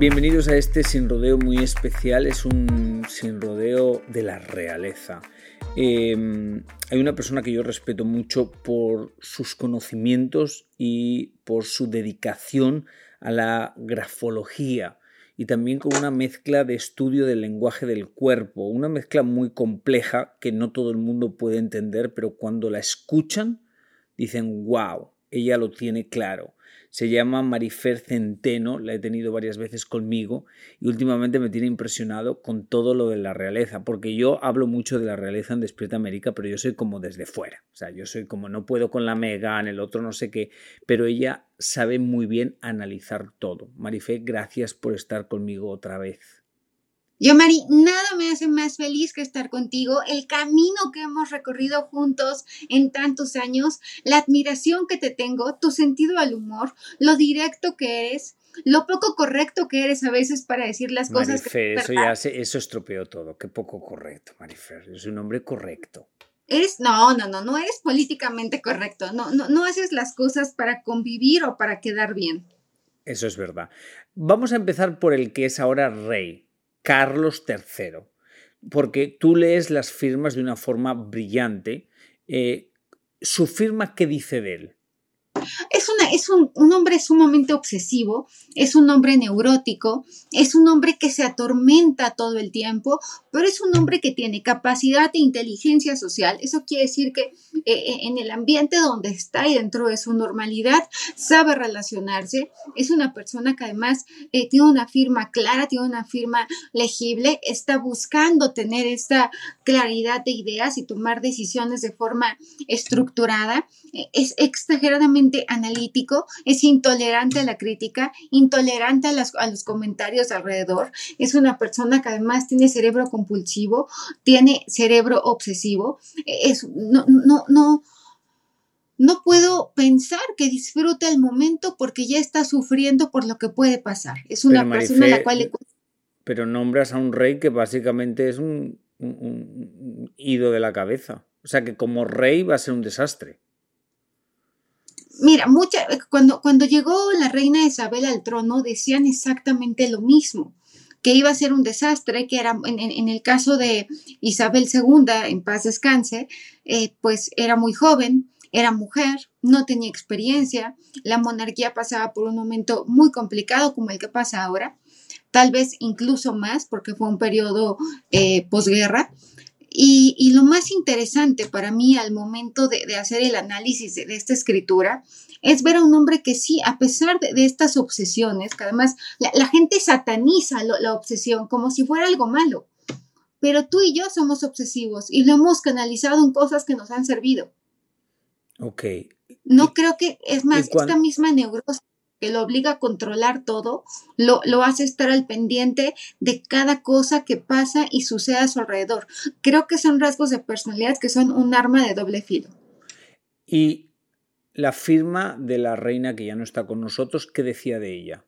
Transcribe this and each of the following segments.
Bienvenidos a este sin rodeo muy especial, es un sin rodeo de la realeza. Eh, hay una persona que yo respeto mucho por sus conocimientos y por su dedicación a la grafología y también con una mezcla de estudio del lenguaje del cuerpo, una mezcla muy compleja que no todo el mundo puede entender, pero cuando la escuchan dicen, wow, ella lo tiene claro se llama Marifer Centeno, la he tenido varias veces conmigo y últimamente me tiene impresionado con todo lo de la realeza, porque yo hablo mucho de la realeza en Despierta América, pero yo soy como desde fuera, o sea, yo soy como no puedo con la Megan, el otro no sé qué, pero ella sabe muy bien analizar todo. Marifer, gracias por estar conmigo otra vez. Yo, Mari, nada me hace más feliz que estar contigo, el camino que hemos recorrido juntos en tantos años, la admiración que te tengo, tu sentido al humor, lo directo que eres, lo poco correcto que eres a veces para decir las cosas. Marifer, eso ya eso estropeó todo, qué poco correcto, Marifer, soy un hombre correcto. Eres, no, no, no, no eres políticamente correcto, no, no, no haces las cosas para convivir o para quedar bien. Eso es verdad. Vamos a empezar por el que es ahora rey, Carlos III, porque tú lees las firmas de una forma brillante. Eh, ¿Su firma qué dice de él? Es, es un, un, hombre sumamente obsesivo, es un hombre neurótico, es un hombre que se atormenta todo el tiempo, pero es un hombre que tiene capacidad e inteligencia social. Eso quiere decir que eh, eh, en el ambiente donde está y dentro de su normalidad sabe relacionarse. Es una persona que además eh, tiene una firma clara, tiene una firma legible, está buscando tener esta claridad de ideas y tomar decisiones de forma estructurada. Es exageradamente es intolerante a la crítica, intolerante a, a los comentarios alrededor. Es una persona que además tiene cerebro compulsivo, tiene cerebro obsesivo. Es, no, no, no, no puedo pensar que disfruta el momento porque ya está sufriendo por lo que puede pasar. Es una persona a la cual le... Pero nombras a un rey que básicamente es un, un, ido de la cabeza. O sea que como rey va a ser un desastre. Mira, mucha, cuando, cuando llegó la reina Isabel al trono decían exactamente lo mismo que iba a ser un desastre, que era en, el caso de Isabel II, en paz descanse, eh, pues era muy joven, era mujer, no tenía experiencia, la monarquía pasaba por un momento muy complicado como el que pasa ahora, tal vez incluso más porque fue un periodo eh, posguerra. Y, lo más interesante para mí al momento de, hacer el análisis de, esta escritura es ver a un hombre que sí, a pesar de, estas obsesiones, que además la, gente sataniza la obsesión como si fuera algo malo, pero tú y yo somos obsesivos y lo hemos canalizado en cosas que nos han servido. Ok. No creo que, es más, esta misma neurosis que lo obliga a controlar todo, lo, lo, hace estar al pendiente de cada cosa que pasa y sucede a su alrededor. Creo que son rasgos de personalidad que son un arma de doble filo. Y la firma de la reina que ya no está con nosotros, ¿qué decía de ella?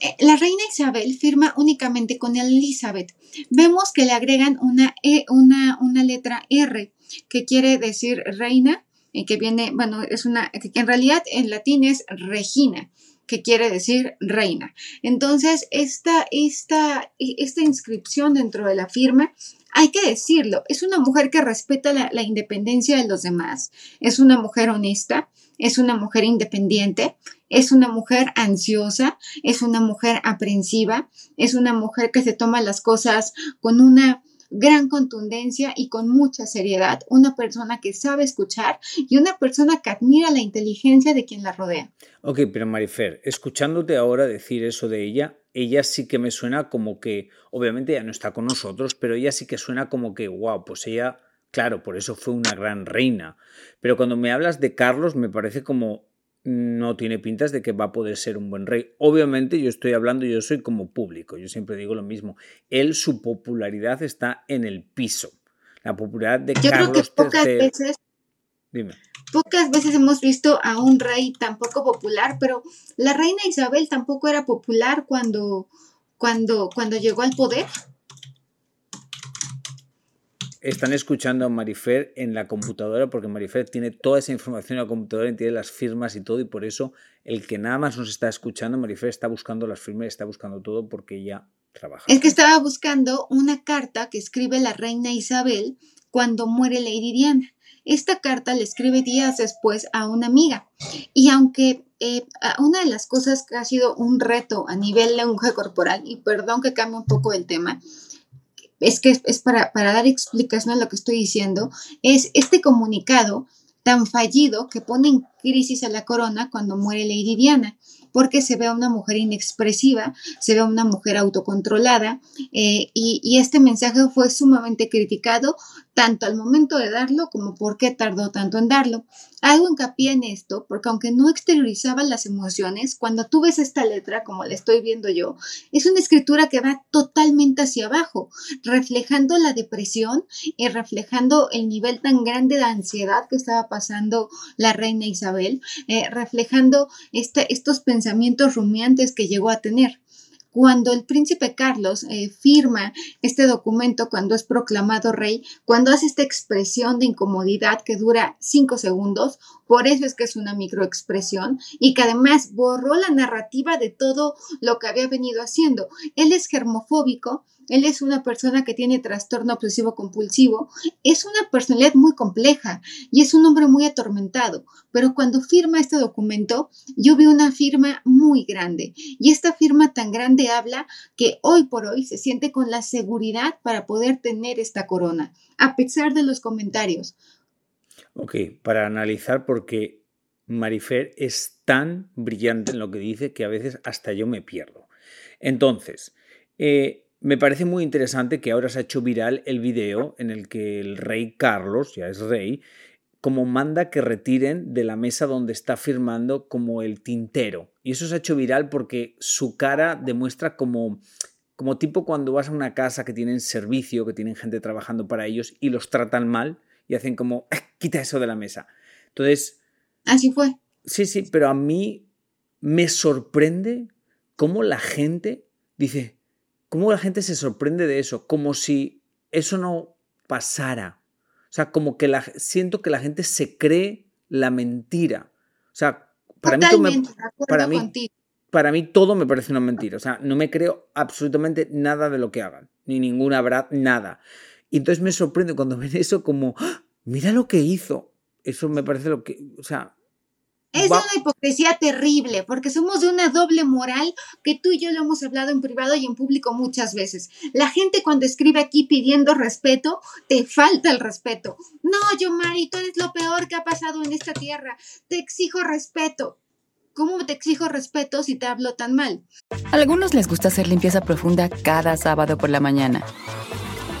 Eh, la reina Isabel firma únicamente con Elizabeth. Vemos que le agregan una, e, una, una letra R, que quiere decir reina, que viene, bueno, es una, que en realidad en latín es regina que quiere decir reina. Entonces, esta, esta, esta inscripción dentro de la firma hay que decirlo, es una mujer que respeta la independencia de los demás, es una mujer honesta, es una mujer independiente, es una mujer ansiosa, es una mujer aprensiva, es una mujer que se toma las cosas con una gran contundencia y con mucha seriedad, una persona que sabe escuchar y una persona que admira la inteligencia de quien la rodea. Ok, pero Marifer, escuchándote ahora decir eso de ella, ella sí que me suena como que, obviamente ya no está con nosotros, pero ella sí que suena como que, wow, pues ella, claro, por eso fue una gran reina. Pero cuando me hablas de Carlos, me parece como no tiene pintas de que va a poder ser un buen rey. Obviamente yo estoy hablando, yo soy como público, yo siempre digo lo mismo. Él, su popularidad está en el piso. La popularidad de yo Carlos creo que pocas veces, Dime. pocas veces hemos visto a un rey tan poco popular, pero la reina Isabel tampoco era popular cuando, cuando, cuando llegó al poder. Están escuchando a Marifer en la computadora porque Marifer tiene toda esa información en la computadora y tiene las firmas y todo y por eso el que nada más nos está escuchando, Marifer está buscando las firmas, está buscando todo porque ella trabaja. Es que estaba buscando una carta que escribe la reina Isabel cuando muere Lady Diana. Esta carta le escribe días después a una amiga. Y aunque eh, una de las cosas que ha sido un reto a nivel lenguaje corporal, y perdón que cambie un poco el tema, es que es para, para dar explicación a lo que estoy diciendo, es este comunicado tan fallido que pone en crisis a la corona cuando muere Lady Diana porque se ve a una mujer inexpresiva, se ve a una mujer autocontrolada eh, y, y, este mensaje fue sumamente criticado tanto al momento de darlo como por qué tardó tanto en darlo. Hago hincapié en esto porque aunque no exteriorizaba las emociones, cuando tú ves esta letra, como la estoy viendo yo, es una escritura que va totalmente hacia abajo, reflejando la depresión y reflejando el nivel tan grande de ansiedad que estaba pasando la reina Isabel, eh, reflejando este, estos pensamientos rumiantes que llegó a tener. Cuando el príncipe Carlos eh, firma este documento, cuando es proclamado rey, cuando hace esta expresión de incomodidad que dura cinco segundos, por eso es que es una microexpresión y que además borró la narrativa de todo lo que había venido haciendo. Él es germofóbico, él es una persona que tiene trastorno obsesivo compulsivo, es una personalidad muy compleja y es un hombre muy atormentado, pero cuando firma este documento, yo vi una firma muy grande y esta firma tan grande habla que hoy por hoy se siente con la seguridad para poder tener esta corona, a pesar de los comentarios. Ok, para analizar porque Marifer es tan brillante en lo que dice que a veces hasta yo me pierdo. Entonces, eh, me parece muy interesante que ahora se ha hecho viral el video en el que el rey Carlos, ya es rey, como manda que retiren de la mesa donde está firmando como el tintero. Y eso se ha hecho viral porque su cara demuestra como, como tipo cuando vas a una casa que tienen servicio, que tienen gente trabajando para ellos y los tratan mal y hacen como, eh, quita eso de la mesa. Entonces... Así fue. Sí, sí, pero a mí me sorprende cómo la gente dice, cómo la gente se sorprende de eso, como si eso no pasara. O sea, como que la, siento que la gente se cree la mentira. O sea, para mí, me, para, mí, para mí todo me parece una mentira. O sea, no me creo absolutamente nada de lo que hagan, ni ninguna verdad, nada. Y entonces me sorprende cuando ven eso como, ¡Ah! Mira lo que hizo. Eso me parece lo que, o sea, es una hipocresía terrible, porque somos de una doble moral que tú y yo lo hemos hablado en privado y en público muchas veces. La gente cuando escribe aquí pidiendo respeto, te falta el respeto. No, yo, Mari, tú eres lo peor que ha pasado en esta tierra. Te exijo respeto. ¿Cómo te exijo respeto si te hablo tan mal? A algunos les gusta hacer limpieza profunda cada sábado por la mañana.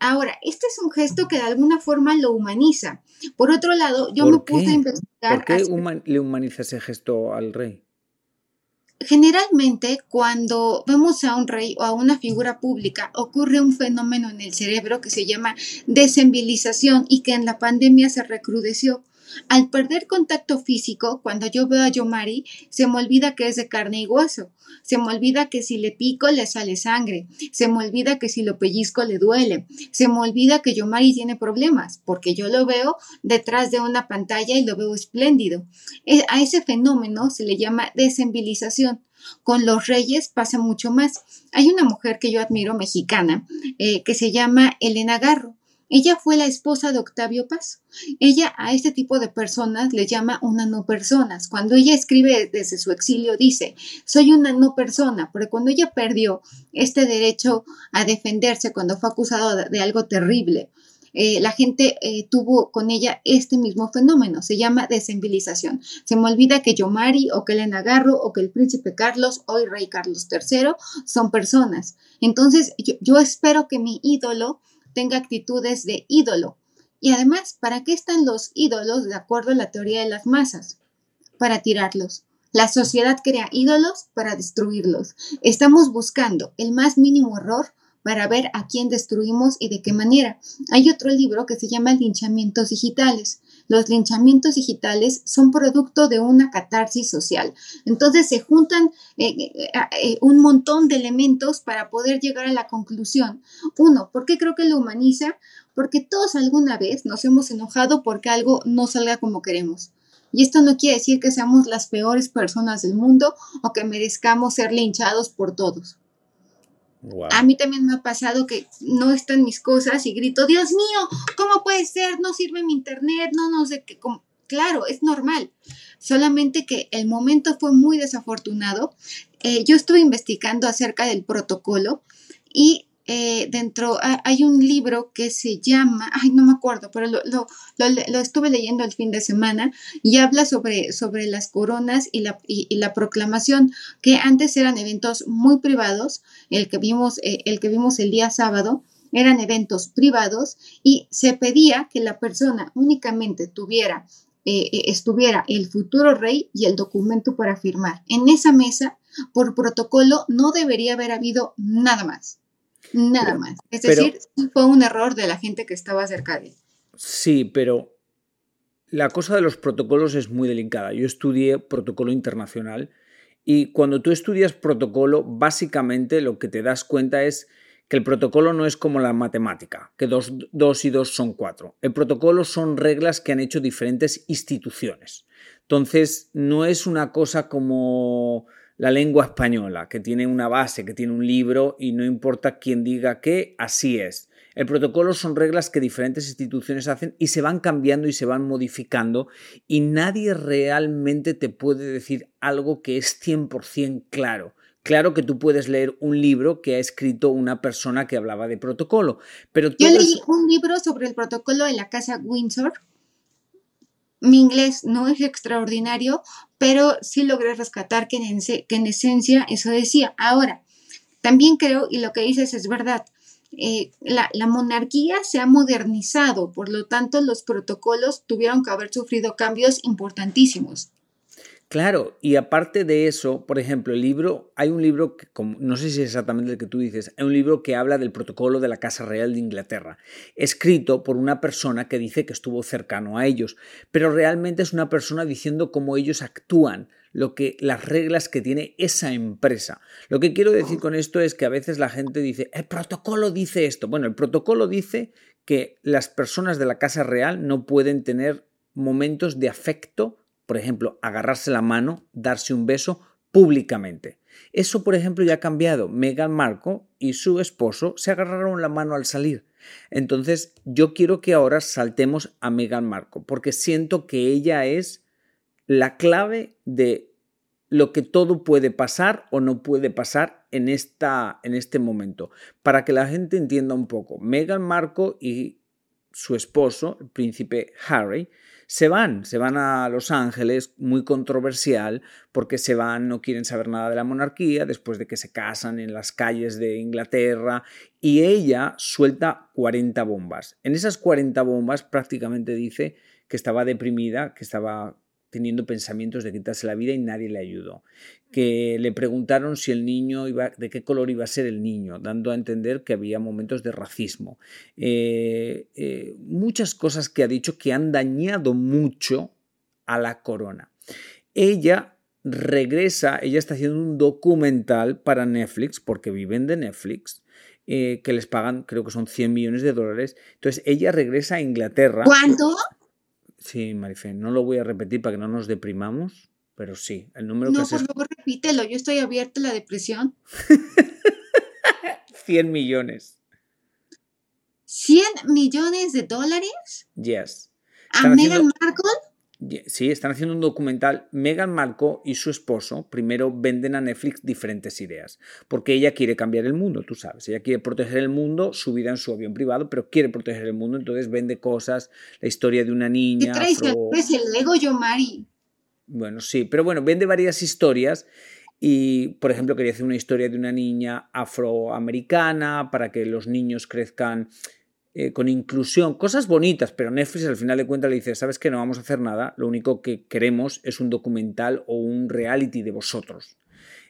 Ahora, este es un gesto que de alguna forma lo humaniza. Por otro lado, yo me puse a investigar. ¿Por qué le humaniza ese gesto al rey? Generalmente, cuando vemos a un rey o a una figura pública, ocurre un fenómeno en el cerebro que se llama desenvilización y que en la pandemia se recrudeció. Al perder contacto físico, cuando yo veo a Yomari, se me olvida que es de carne y hueso. Se me olvida que si le pico le sale sangre. Se me olvida que si lo pellizco le duele. Se me olvida que Yomari tiene problemas, porque yo lo veo detrás de una pantalla y lo veo espléndido. E, a ese fenómeno se le llama desenvilización. Con los reyes pasa mucho más. Hay una mujer que yo admiro, mexicana, eh, que se llama Elena Garro. Ella fue la esposa de Octavio Paz. Ella a este tipo de personas le llama una no personas. Cuando ella escribe desde su exilio dice, soy una no persona, porque cuando ella perdió este derecho a defenderse cuando fue acusado de, algo terrible, eh, la gente eh, tuvo con ella este mismo fenómeno, se llama desenvilización. Se me olvida que Yomari o que Elena Garro o que el príncipe Carlos, hoy rey Carlos III, son personas. Entonces yo espero que mi ídolo tenga actitudes de ídolo. Y además, ¿para qué están los ídolos de acuerdo a la teoría de las masas? Para tirarlos. La sociedad crea ídolos para destruirlos. Estamos buscando el más mínimo error para ver a quién destruimos y de qué manera. Hay otro libro que se llama Linchamientos Digitales. Los linchamientos digitales son producto de una catarsis social. Entonces se juntan eh, eh, eh, un montón de elementos para poder llegar a la conclusión. Uno, ¿por qué creo que lo humaniza? Porque todos alguna vez nos hemos enojado porque algo no salga como queremos. Y esto no quiere decir que seamos las peores personas del mundo o que merezcamos ser linchados por todos. A mí también me ha pasado que no están mis cosas y grito, Dios mío, ¿cómo puede ser? No sirve mi internet, no, no sé qué. Claro, es normal. Solamente que el momento fue muy desafortunado. Eh, yo estuve investigando acerca del protocolo y eh, dentro hay un libro que se llama, ay, no me acuerdo, pero lo, estuve leyendo el fin de semana y habla sobre, sobre las coronas y la, y, la proclamación, que antes eran eventos muy privados, el que vimos, eh, el, que vimos el día sábado, eran eventos privados y se pedía que la persona únicamente tuviera, eh, estuviera el futuro rey y el documento para firmar. En esa mesa, por protocolo, no debería haber habido nada más. Nada más. Es decir, fue un error de la gente que estaba cerca de él. Sí, pero la cosa de los protocolos es muy delicada. Yo estudié protocolo internacional y cuando tú estudias protocolo, básicamente lo que te das cuenta es que el protocolo no es como la matemática, que dos, dos y dos son cuatro. El protocolo son reglas que han hecho diferentes instituciones. Entonces, no es una cosa como la lengua española, que tiene una base, que tiene un libro y no importa quién diga qué, así es. El protocolo son reglas que diferentes instituciones hacen y se van cambiando y se van modificando y nadie realmente te puede decir algo que es 100% claro. Claro que tú puedes leer un libro que ha escrito una persona que hablaba de protocolo, pero... Yo leí un libro sobre el protocolo de la Casa Windsor mi inglés no es extraordinario, pero sí logré rescatar que en, esencia eso decía. Ahora, también creo, y lo que dices es verdad, eh, la, monarquía se ha modernizado, por lo tanto los protocolos tuvieron que haber sufrido cambios importantísimos. Claro, y aparte de eso, por ejemplo, el libro, hay un libro, que, no sé si es exactamente el que tú dices, hay un libro que habla del protocolo de la Casa Real de Inglaterra, escrito por una persona que dice que estuvo cercano a ellos, pero realmente es una persona diciendo cómo ellos actúan, lo que las reglas que tiene esa empresa. Lo que quiero decir con esto es que a veces la gente dice, el protocolo dice esto. Bueno, el protocolo dice que las personas de la Casa Real no pueden tener momentos de afecto por ejemplo, agarrarse la mano, darse un beso públicamente. Eso, por ejemplo, ya ha cambiado. Meghan Markle y su esposo se agarraron la mano al salir. Entonces, yo quiero que ahora saltemos a Meghan Markle, porque siento que ella es la clave de lo que todo puede pasar o no puede pasar en, esta, en este momento. Para que la gente entienda un poco, Meghan Markle y su esposo, el príncipe Harry, se van, se van a Los Ángeles, muy controversial, porque se van, no quieren saber nada de la monarquía, después de que se casan en las calles de Inglaterra, y ella suelta 40 bombas. En esas 40 bombas prácticamente dice que estaba deprimida, que estaba teniendo pensamientos de quitarse la vida y nadie le ayudó. Que le preguntaron si el niño iba, de qué color iba a ser el niño, dando a entender que había momentos de racismo. Eh, eh, muchas cosas que ha dicho que han dañado mucho a la corona. Ella regresa, ella está haciendo un documental para Netflix, porque viven de Netflix, eh, que les pagan, creo que son 100 millones de dólares. Entonces ella regresa a Inglaterra. ¿Cuánto? Sí, Marife, no lo voy a repetir para que no nos deprimamos, pero sí, el número no, que por favor, repítelo, yo estoy abierta a la depresión. 100 millones. ¿100 millones de dólares? Yes. ¿A Meghan Markle? Sí, están haciendo un documental. Meghan Markle y su esposo primero venden a Netflix diferentes ideas, porque ella quiere cambiar el mundo, tú sabes. Ella quiere proteger el mundo, su vida en su avión privado, pero quiere proteger el mundo, entonces vende cosas, la historia de una niña. ¿Qué Es el ego, yo, Mari. Bueno, sí, pero bueno, vende varias historias y, por ejemplo, quería hacer una historia de una niña afroamericana para que los niños crezcan eh, con inclusión, cosas bonitas, pero Netflix al final de cuentas le dice, sabes que no vamos a hacer nada, lo único que queremos es un documental o un reality de vosotros.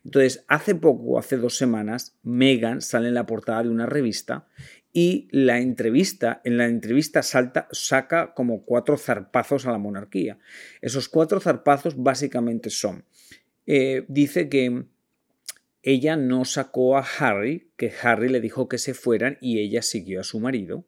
Entonces, hace poco, hace dos semanas, Megan sale en la portada de una revista y la entrevista, en la entrevista salta, saca como cuatro zarpazos a la monarquía. Esos cuatro zarpazos básicamente son, eh, dice que ella no sacó a Harry, que Harry le dijo que se fueran y ella siguió a su marido.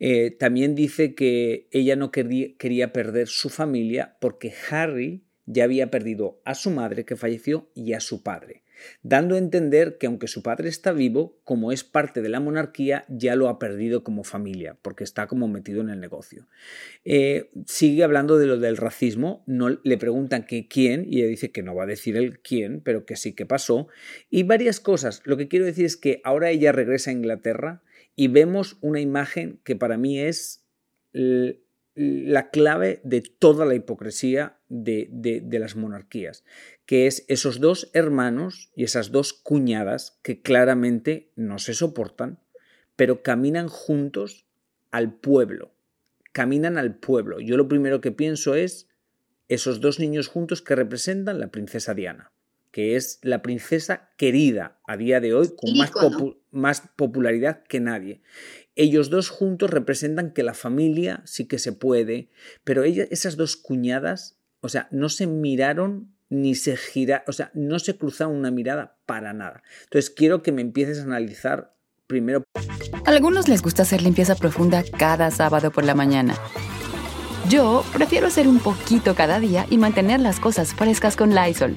Eh, también dice que ella no quería, perder su familia porque Harry ya había perdido a su madre que falleció y a su padre, dando a entender que aunque su padre está vivo, como es parte de la monarquía, ya lo ha perdido como familia, porque está como metido en el negocio. Eh, sigue hablando de lo del racismo, no, le preguntan quién, y ella dice que no va a decir el quién, pero que sí que pasó, y varias cosas. Lo que quiero decir es que ahora ella regresa a Inglaterra, y vemos una imagen que para mí es la clave de toda la hipocresía de, de, las monarquías, que es esos dos hermanos y esas dos cuñadas que claramente no se soportan, pero caminan juntos al pueblo, caminan al pueblo. Yo lo primero que pienso es esos dos niños juntos que representan la princesa Diana que es la princesa querida a día de hoy, con más, más, popularidad que nadie. Ellos dos juntos representan que la familia sí que se puede, pero esas dos cuñadas, o sea, no se miraron ni se gira, o sea, no se cruzaron una mirada para nada. Entonces quiero que me empieces a analizar primero. A algunos les gusta hacer limpieza profunda cada sábado por la mañana. Yo prefiero hacer un poquito cada día y mantener las cosas frescas con Lysol.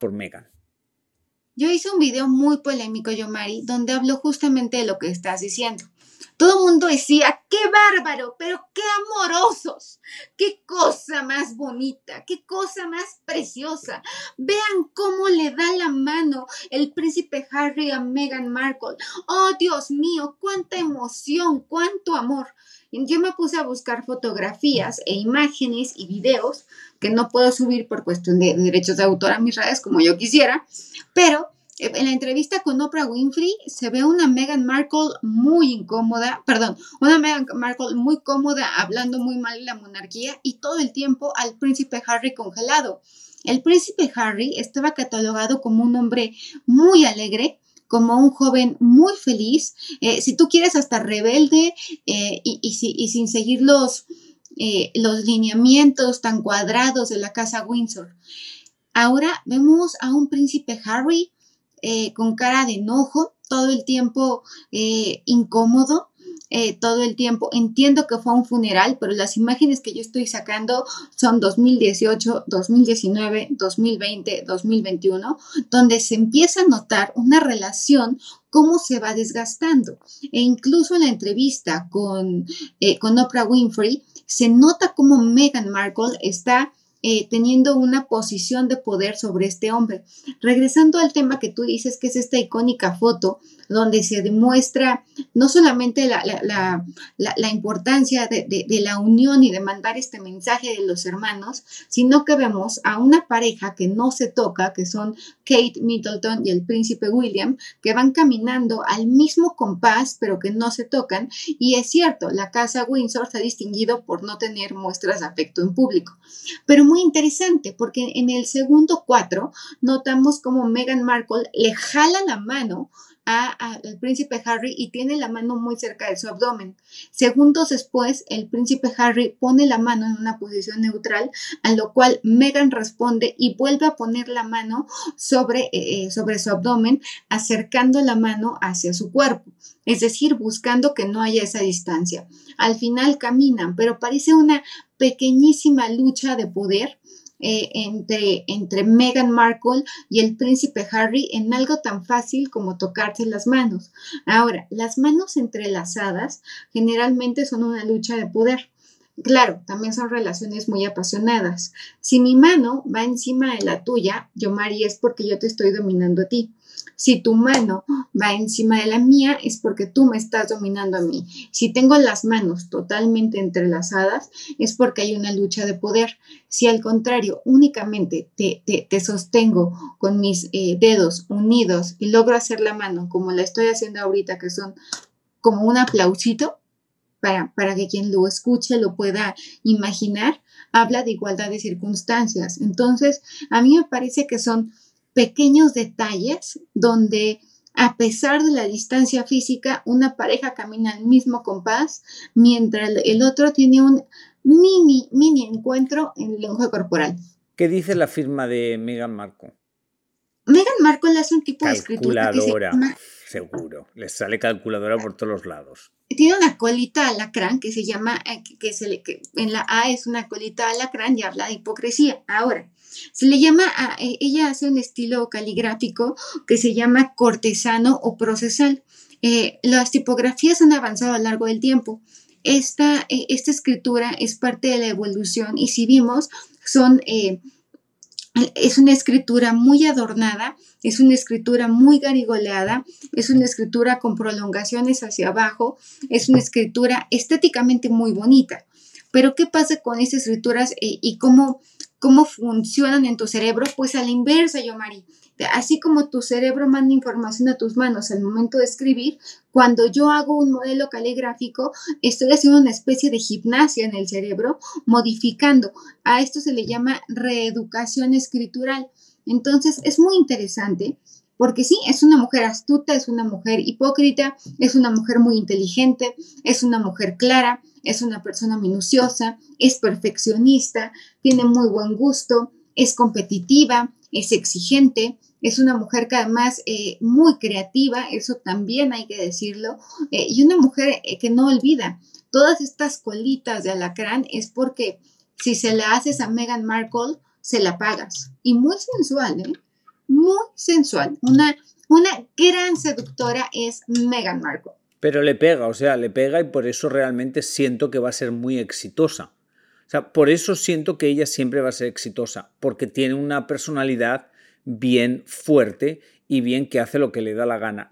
por Megan. Yo hice un video muy polémico, Yomari, donde hablo justamente de lo que estás diciendo. Todo el mundo decía, qué bárbaro, pero qué amorosos, qué cosa más bonita, qué cosa más preciosa. Vean cómo le da la mano el príncipe Harry a Meghan Markle. Oh, Dios mío, cuánta emoción, cuánto amor. Yo me puse a buscar fotografías e imágenes y videos que no puedo subir por cuestión de derechos de autor a mis redes como yo quisiera, pero en la entrevista con Oprah Winfrey se ve una Meghan Markle muy incómoda, perdón, una Meghan Markle muy cómoda hablando muy mal de la monarquía y todo el tiempo al príncipe Harry congelado. El príncipe Harry estaba catalogado como un hombre muy alegre, como un joven muy feliz, eh, si tú quieres hasta rebelde eh, y, sin seguir los, los lineamientos tan cuadrados de la casa Windsor. Ahora vemos a un príncipe Harry eh, con cara de enojo, todo el tiempo eh, incómodo, eh, todo el tiempo. Entiendo que fue un funeral, pero las imágenes que yo estoy sacando son 2018, 2019, 2020, 2021, donde se empieza a notar una relación cómo se va desgastando. E incluso en la entrevista con, con Oprah Winfrey, se nota cómo Meghan Markle está eh, teniendo una posición de poder sobre este hombre. Regresando al tema que tú dices, que es esta icónica foto donde se demuestra no solamente la, importancia de, la unión y de mandar este mensaje de los hermanos, sino que vemos a una pareja que no se toca, que son Kate Middleton y el príncipe William, que van caminando al mismo compás, pero que no se tocan. Y es cierto, la casa Windsor se ha distinguido por no tener muestras de afecto en público. Pero muy interesante, porque en el segundo cuatro notamos como Meghan Markle le jala la mano al príncipe Harry y tiene la mano muy cerca de su abdomen. Segundos después, el príncipe Harry pone la mano en una posición neutral, a lo cual Meghan responde y vuelve a poner la mano sobre, eh, eh, sobre su abdomen, acercando la mano hacia su cuerpo, es decir, buscando que no haya esa distancia. Al final caminan, pero parece una pequeñísima lucha de poder eh, entre, entre Meghan Markle y el príncipe Harry en algo tan fácil como tocarse las manos. Ahora, las manos entrelazadas generalmente son una lucha de poder. Claro, también son relaciones muy apasionadas. Si mi mano va encima de la tuya, yo Mari, es porque yo te estoy dominando a ti. Si tu mano va encima de la mía es porque tú me estás dominando a mí. Si tengo las manos totalmente entrelazadas es porque hay una lucha de poder. Si al contrario únicamente te, te, sostengo con mis eh, dedos unidos y logro hacer la mano como la estoy haciendo ahorita, que son como un aplausito, para, para, que quien lo escuche lo pueda imaginar, habla de igualdad de circunstancias. Entonces, a mí me parece que son pequeños detalles donde a pesar de la distancia física, una pareja camina al mismo compás, mientras el otro tiene un mini, mini encuentro en el lenguaje corporal. ¿Qué dice la firma de Meghan Markle? Meghan Markle es un tipo de escritura. Calculadora, seguro. Le sale calculadora por todos los lados. Tiene una colita alacrán que se llama, eh, que, se en la A es una colita alacrán y habla de hipocresía. Ahora, se le llama, e, ella hace un estilo caligráfico que se llama cortesano o procesal. Eh, las tipografías han avanzado a lo largo del tiempo. Esta, e, esta escritura es parte de la evolución y si vimos, son, eh, es una escritura muy adornada, es una escritura muy garigoleada, es una escritura con prolongaciones hacia abajo, es una escritura estéticamente muy bonita. Pero ¿qué pasa con estas escrituras eh, y cómo cómo funcionan en tu cerebro, pues a la inversa, yo, Mari. Así como tu cerebro manda información a tus manos al momento de escribir, cuando yo hago un modelo caligráfico, estoy haciendo una especie de gimnasia en el cerebro, modificando. A esto se le llama reeducación escritural. Entonces, es muy interesante porque sí, es una mujer astuta, es una mujer hipócrita, es una mujer muy inteligente, es una mujer clara, es una persona minuciosa, es perfeccionista, tiene muy buen gusto, es competitiva, es exigente, es una mujer que además eh, muy creativa, eso también hay que decirlo, eh, y una mujer eh, que no olvida. Todas estas colitas de alacrán es porque si se la haces a Meghan Markle, se la pagas. Y muy sensual, ¿eh? Muy sensual. Una, una gran seductora es Meghan Markle. Pero le pega, o sea, le pega y por eso realmente siento que va a ser muy exitosa. O sea, por eso siento que ella siempre va a ser exitosa, porque tiene una personalidad bien fuerte y bien que hace lo que le da la gana.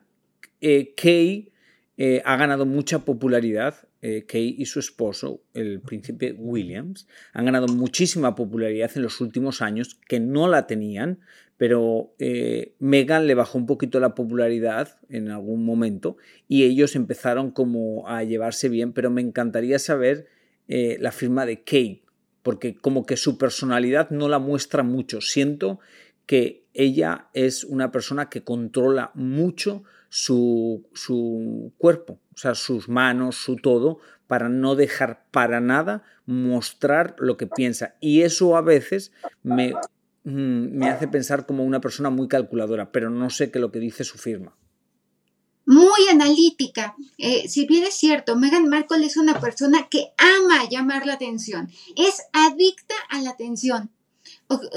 Eh, Kay eh, ha ganado mucha popularidad. Eh, Kay y su esposo, el príncipe Williams, han ganado muchísima popularidad en los últimos años que no la tenían, pero eh, Meghan le bajó un poquito la popularidad en algún momento y ellos empezaron como a llevarse bien, pero me encantaría saber la firma de Kay, porque como que su personalidad no la muestra mucho. Siento que ella es una persona que controla mucho su, su cuerpo, o sea, sus manos, su todo, para no dejar para nada mostrar lo que piensa. Y eso a veces me, mm, me hace pensar como una persona muy calculadora, pero no sé qué lo que dice su firma muy analítica. Eh, si bien es cierto, Meghan Markle es una persona que ama llamar la atención, es adicta a la atención.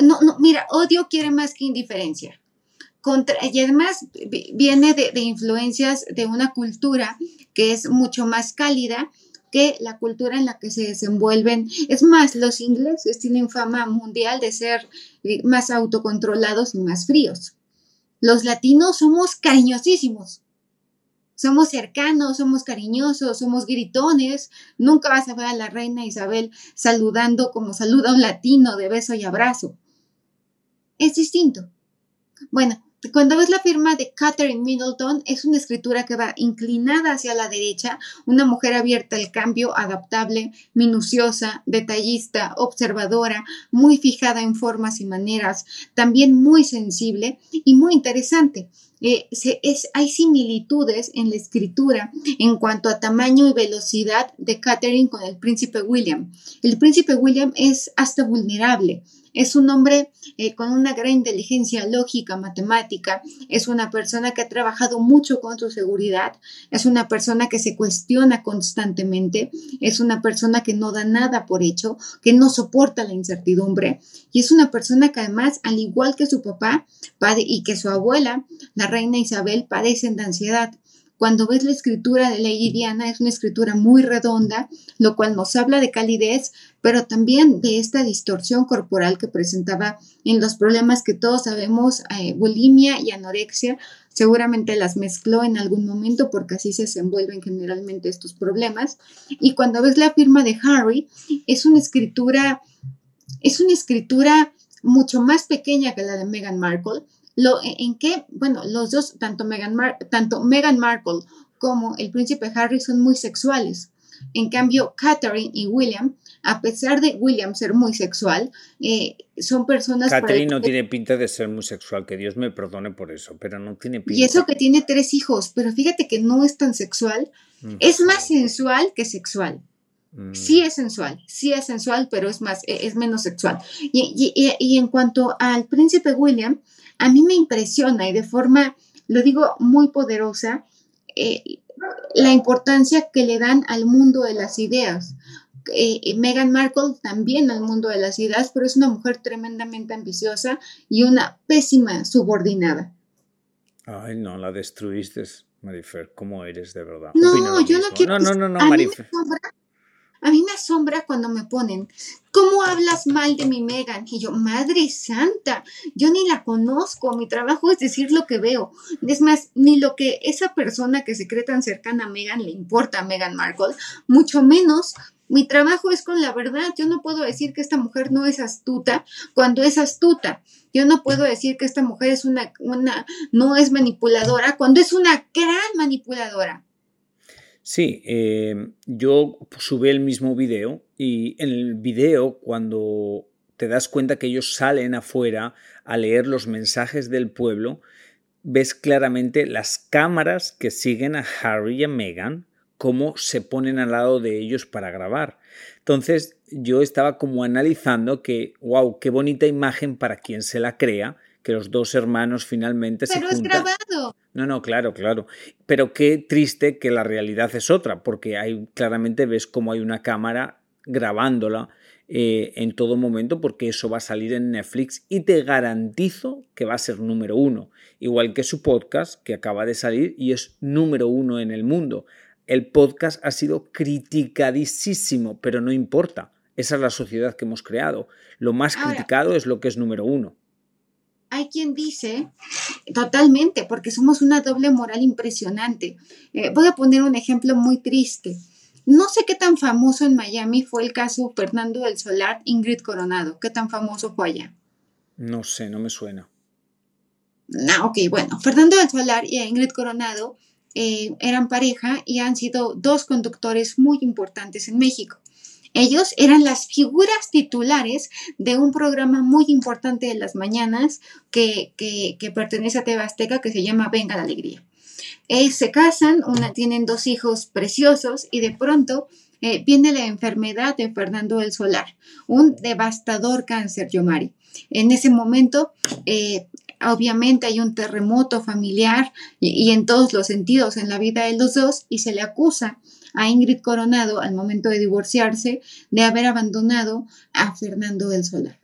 No, no, mira, odio quiere más que indiferencia y además viene de, influencias de una cultura que es mucho más cálida que la cultura en la que se desenvuelven. Es más, los ingleses tienen fama mundial de ser eh, más autocontrolados y más fríos. Los latinos somos cariñosísimos. Somos cercanos, somos cariñosos, somos gritones. Nunca vas a ver a la reina Isabel saludando como saluda un latino de beso y abrazo. Es distinto. Bueno, cuando ves la firma de Catherine Middleton, es una escritura que va inclinada hacia la derecha, una mujer abierta al cambio, adaptable, minuciosa, detallista, observadora, muy fijada en formas y maneras, también muy sensible y muy interesante. Eh, hay similitudes en la escritura en cuanto a tamaño y velocidad de Catherine con el príncipe William. El príncipe William es hasta vulnerable es un hombre eh, con una gran inteligencia lógica, matemática, es una persona que ha trabajado mucho con su seguridad, es una persona que se cuestiona constantemente, es una persona que no da nada por hecho, que no soporta la incertidumbre. Y es una persona que además, al igual que su papá y que su abuela, la reina Isabel, padecen de ansiedad. Cuando ves la escritura de Lady Diana es una escritura muy redonda, lo cual nos habla de calidez, pero también de esta distorsión corporal que presentaba en los problemas que todos sabemos, eh, bulimia y anorexia. Seguramente las mezcló en algún momento porque así se desenvuelven generalmente estos problemas. Y cuando ves la firma de Harry, es una escritura, es una escritura mucho más pequeña que la de Meghan Markle lo, e, ¿En qué? Bueno, los dos, tanto Meghan, tanto Meghan Markle como el príncipe Harry son muy sexuales. En cambio, Catherine y William, a pesar de William ser muy sexual, eh, son personas... Catherine no tiene pinta de ser muy sexual, que Dios me perdone por eso, pero no tiene pinta. Y eso que tiene tres hijos, pero fíjate que no es tan sexual, mm. es más sensual que sexual. Mm. Sí es sensual, sí es sensual, pero es más, e, es menos sexual. Y, y en cuanto al príncipe William, a mí me impresiona y de forma, lo digo, muy poderosa, eh, la importancia que le dan al mundo de las ideas. Eh, eh, Meghan Markle también al mundo de las ideas, pero es una mujer tremendamente ambiciosa y una pésima subordinada. Ay, no, la destruiste, Marifer. ¿Cómo eres de verdad? No, yo no quiero. No, no, no, no Marifer. A mí me asombra cuando me ponen, ¿cómo hablas mal de mi Megan? Y yo, Madre Santa, yo ni la conozco, mi trabajo es decir lo que veo. Es más, ni lo que esa persona que se cree tan cercana a Megan le importa a Meghan Markle, mucho menos mi trabajo es con la verdad. Yo no puedo decir que esta mujer no es astuta cuando es astuta. Yo no puedo decir que esta mujer es una, una no es manipuladora cuando es una gran manipuladora. Sí, em, yo subí el mismo video y en el video cuando te das cuenta que ellos salen afuera a leer los mensajes del pueblo, ves claramente las cámaras que siguen a Harry y a Meghan, cómo se ponen al lado de ellos para grabar. Entonces yo estaba como analizando que, wow, qué bonita imagen para quien se la crea, que los dos hermanos finalmente se juntan. Pero es grabado. No, no, claro, claro. Pero qué triste que la realidad es otra, porque hay claramente ves como hay una cámara grabándola eh, en todo momento porque eso va a salir en Netflix y te garantizo que va a ser número uno, igual que su podcast que acaba de salir y es número uno en el mundo. El podcast ha sido criticadísimo, pero no importa. Esa es la sociedad que hemos creado. Lo más criticado es lo que es número uno. Hay quien dice, totalmente, porque somos una doble moral impresionante. Eh, voy a poner un ejemplo muy triste. No sé qué tan famoso en Miami fue el caso Fernando del Solar, Ingrid Coronado. ¿Qué tan famoso fue allá? No sé, no me suena. No, ok, bueno, Fernando del Solar y Ingrid Coronado eh, eran pareja y han sido dos conductores muy importantes en México. Ellos eran las figuras titulares de un programa muy importante de las mañanas que, pertenece a Tebasteca que se llama Venga la Alegría. Eh, se casan, una, tienen dos hijos preciosos y de pronto eh, viene la enfermedad de Fernando del Solar, un devastador cáncer, Yomari. En ese momento, eh, obviamente hay un terremoto familiar y, en todos los sentidos en la vida de los dos y se le acusa a Ingrid Coronado al momento de divorciarse de haber abandonado a Fernando del Solar.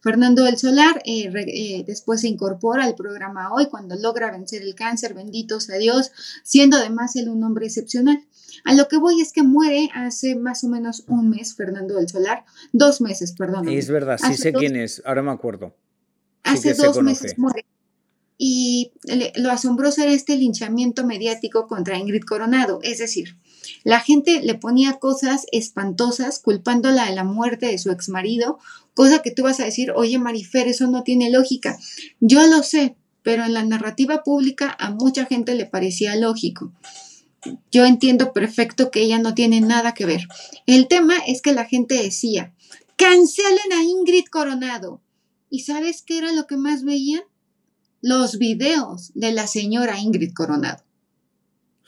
Fernando del Solar eh, eh, después se incorpora al programa hoy cuando logra vencer el cáncer, bendito sea Dios, siendo además él un hombre excepcional. A lo que voy es que muere hace más o menos un mes Fernando del Solar, dos meses, perdón. Es verdad, sí sé quién es, ahora me acuerdo. hace dos meses muere. Y lo asombroso era este linchamiento mediático contra Ingrid Coronado, es decir, la gente le ponía cosas espantosas culpándola de la muerte de su exmarido, cosa que tú vas a decir, oye Marifer, eso no tiene lógica. Yo lo sé, pero en la narrativa pública a mucha gente le parecía lógico. Yo entiendo perfecto que ella no tiene nada que ver. El tema es que la gente decía, cancelen a Ingrid Coronado. ¿Y sabes qué era lo que más veían? Los videos de la señora Ingrid Coronado.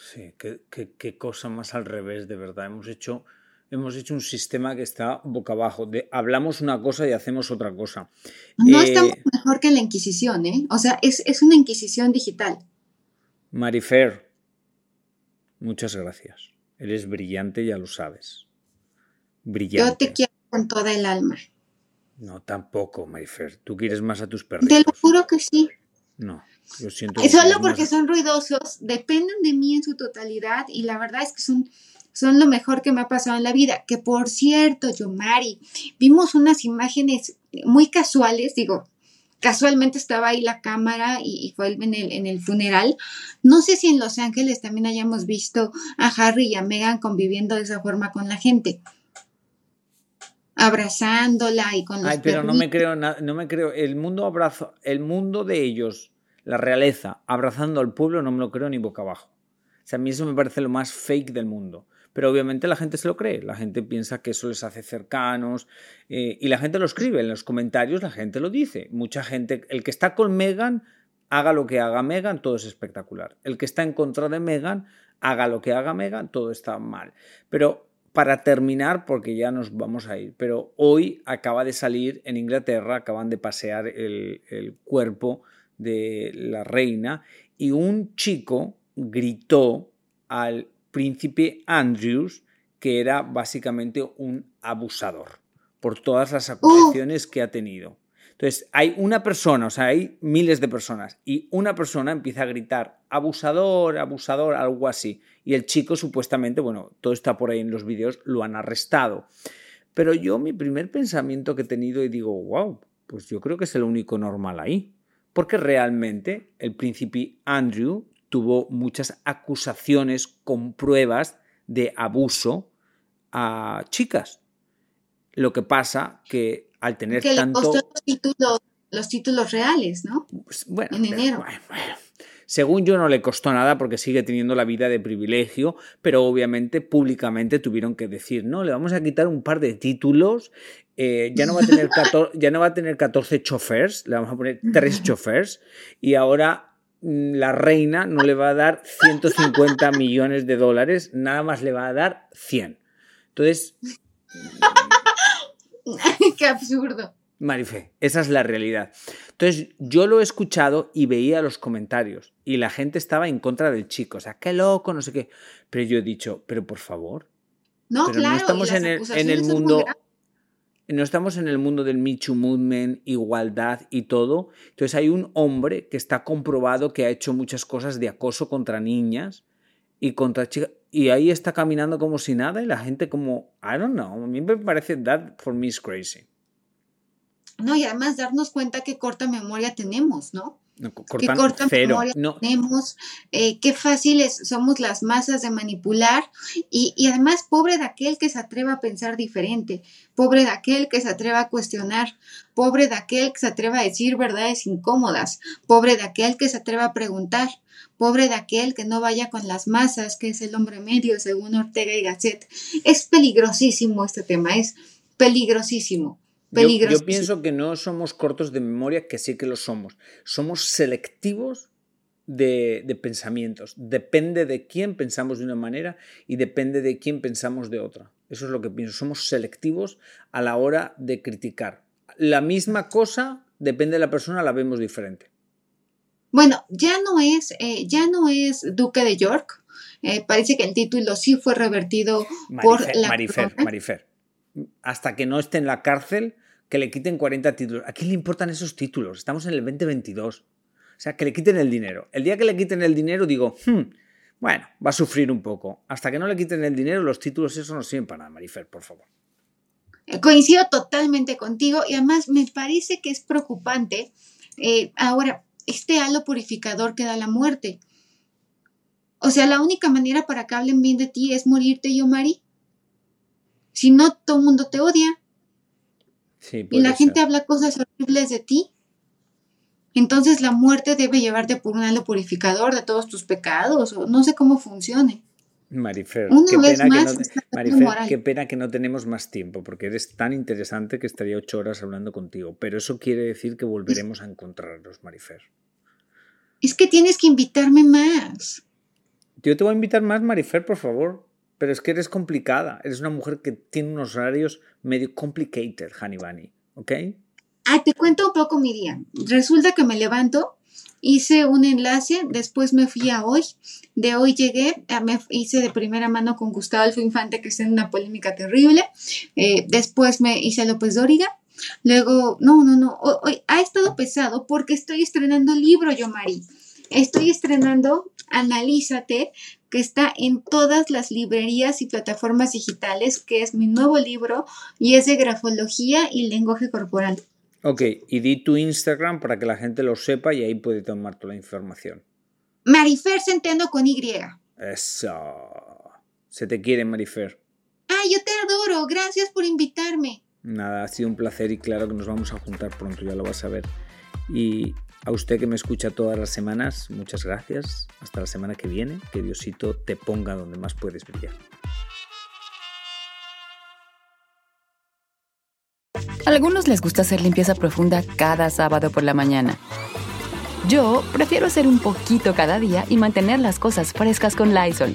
Sí, qué, cosa más al revés, de verdad. Hemos hecho, hemos hecho un sistema que está boca abajo. De, hablamos una cosa y hacemos otra cosa. No eh, estamos mejor que la Inquisición, ¿eh? O sea, es, una Inquisición digital. Marifer, muchas gracias. Eres brillante, ya lo sabes. Brillante. Yo te quiero con toda el alma. No, tampoco, Marifer. Tú quieres más a tus perritos. Te lo juro que sí. No. Yo siento Solo porque son ruidosos, dependen de mí en su totalidad y la verdad es que son, son lo mejor que me ha pasado en la vida. Que por cierto, Yomari, vimos unas imágenes muy casuales, digo, casualmente estaba ahí la cámara y, fue en el, en el funeral. No sé si en Los Ángeles también hayamos visto a Harry y a Meghan conviviendo de esa forma con la gente abrazándola y con los Ay, pero no me creo no me creo el mundo abrazo el mundo de ellos la realeza abrazando al pueblo no me lo creo ni boca abajo. O sea, a mí eso me parece lo más fake del mundo. Pero obviamente la gente se lo cree, la gente piensa que eso les hace cercanos eh, y la gente lo escribe en los comentarios, la gente lo dice. Mucha gente, el que está con Megan, haga lo que haga Megan, todo es espectacular. El que está en contra de Megan, haga lo que haga Megan, todo está mal. Pero para terminar, porque ya nos vamos a ir, pero hoy acaba de salir en Inglaterra, acaban de pasear el, el cuerpo de la reina y un chico gritó al príncipe Andrews que era básicamente un abusador por todas las acusaciones que ha tenido. Entonces, hay una persona, o sea, hay miles de personas, y una persona empieza a gritar abusador, abusador, algo así. Y el chico supuestamente, bueno, todo está por ahí en los vídeos, lo han arrestado. Pero yo mi primer pensamiento que he tenido y digo, wow, pues yo creo que es el único normal ahí porque realmente el príncipe Andrew tuvo muchas acusaciones con pruebas de abuso a chicas. Lo que pasa que al tener que tanto... Le costó los títulos, los títulos reales, ¿no? Pues, bueno, en enero. Según yo no le costó nada porque sigue teniendo la vida de privilegio, pero obviamente públicamente tuvieron que decir, no, le vamos a quitar un par de títulos, eh, ya, no va a tener 14, ya no va a tener 14 chofers, le vamos a poner 3 chofers y ahora mm, la reina no le va a dar 150 millones de dólares, nada más le va a dar 100. Entonces... Qué absurdo. Marife, esa es la realidad. Entonces, yo lo he escuchado y veía los comentarios y la gente estaba en contra del chico, o sea, qué loco, no sé qué. Pero yo he dicho, pero por favor. No, claro. No estamos en el, mundo. No estamos en el mundo del Me Movement, igualdad y todo. Entonces hay un hombre que está comprobado que ha hecho muchas cosas de acoso contra niñas y contra chicas. Y ahí está caminando como si nada y la gente como, I don't know, a mí me parece, that for me is crazy. No, y además darnos cuenta qué corta memoria tenemos, ¿no? No, qué cortan corta cero. memoria No, tenemos, eh, qué fáciles somos las masas de manipular y, y además pobre de aquel que se atreva a pensar diferente, pobre de aquel que se atreva a cuestionar, pobre de aquel que se atreva a decir verdades incómodas, pobre de aquel que se atreva a preguntar, pobre de aquel que no vaya con las masas, que es el hombre medio según Ortega y Gasset. Es peligrosísimo este tema, es peligrosísimo. Yo, pienso que no somos cortos de memoria, que sí que lo somos. Somos selectivos de, de pensamientos. Depende de quién pensamos de una manera y depende de quién pensamos de otra. Eso es lo que pienso. Somos selectivos a la hora de criticar. La misma cosa, depende de la persona, la vemos diferente. Bueno, ya no es, eh, ya no es Duque de York. Eh, parece que el título sí fue revertido por la Marifer. Marifer. Hasta que no esté en la cárcel, que le quiten 40 títulos. ¿A quién le importan esos títulos? Estamos en el 2022. O sea, que le quiten el dinero. El día que le quiten el dinero, digo, "Hmm, bueno, va a sufrir un poco. Hasta que no le quiten el dinero, los títulos, eso no sirven para nada, Marifer, por favor. Eh, Coincido totalmente contigo y además me parece que es preocupante eh, ahora este halo purificador que da la muerte. O sea, la única manera para que hablen bien de ti es morirte, yo, Mari. Si no, todo el mundo te odia Sí, y la gente habla cosas horribles de ti. Entonces la muerte debe llevarte por un halo purificador de todos tus pecados, o no sé cómo funcione. Marifer, qué pena, que más, no, está dando Marifer, qué pena que no tenemos más tiempo, porque eres tan interesante que estaría ocho horas hablando contigo. Pero eso quiere decir que volveremos a encontrarnos, Marifer. Es que tienes que invitarme más. Yo te voy a invitar más, Marifer, por favor. Pero es que eres complicada. Eres una mujer que tiene unos horarios medio complicated, Bunny. ¿Ok? Ah, te cuento un poco mi día. Resulta que me levanto, hice un enlace, después me fui a hoy. De hoy llegué, ah, me hice de primera mano con Gustavo Alfo Infante, que está en una polémica terrible. Eh, después me hice a López Dóriga. Luego, no, no, no. ho- Hoy ha estado pesado porque estoy estrenando libro, yo, Mari. Estoy estrenando Analízate, que está en todas las librerías y plataformas digitales, que es mi nuevo libro y es de grafología y lenguaje corporal. Ok, y di tu Instagram para que la gente lo sepa y ahí puede tomar toda la información. Marifer Centeno con Y. Eso. Se te quiere, Marifer. Ay, yo te adoro. Gracias por invitarme. Nada, ha sido un placer y claro que nos vamos a juntar pronto, ya lo vas a ver. Y a usted que me escucha todas las semanas, muchas gracias. Hasta la semana que viene. Que Diosito te ponga donde más puedes brillar. A algunos les gusta hacer limpieza profunda cada sábado por la mañana. Yo prefiero hacer un poquito cada día y mantener las cosas frescas con Lysol.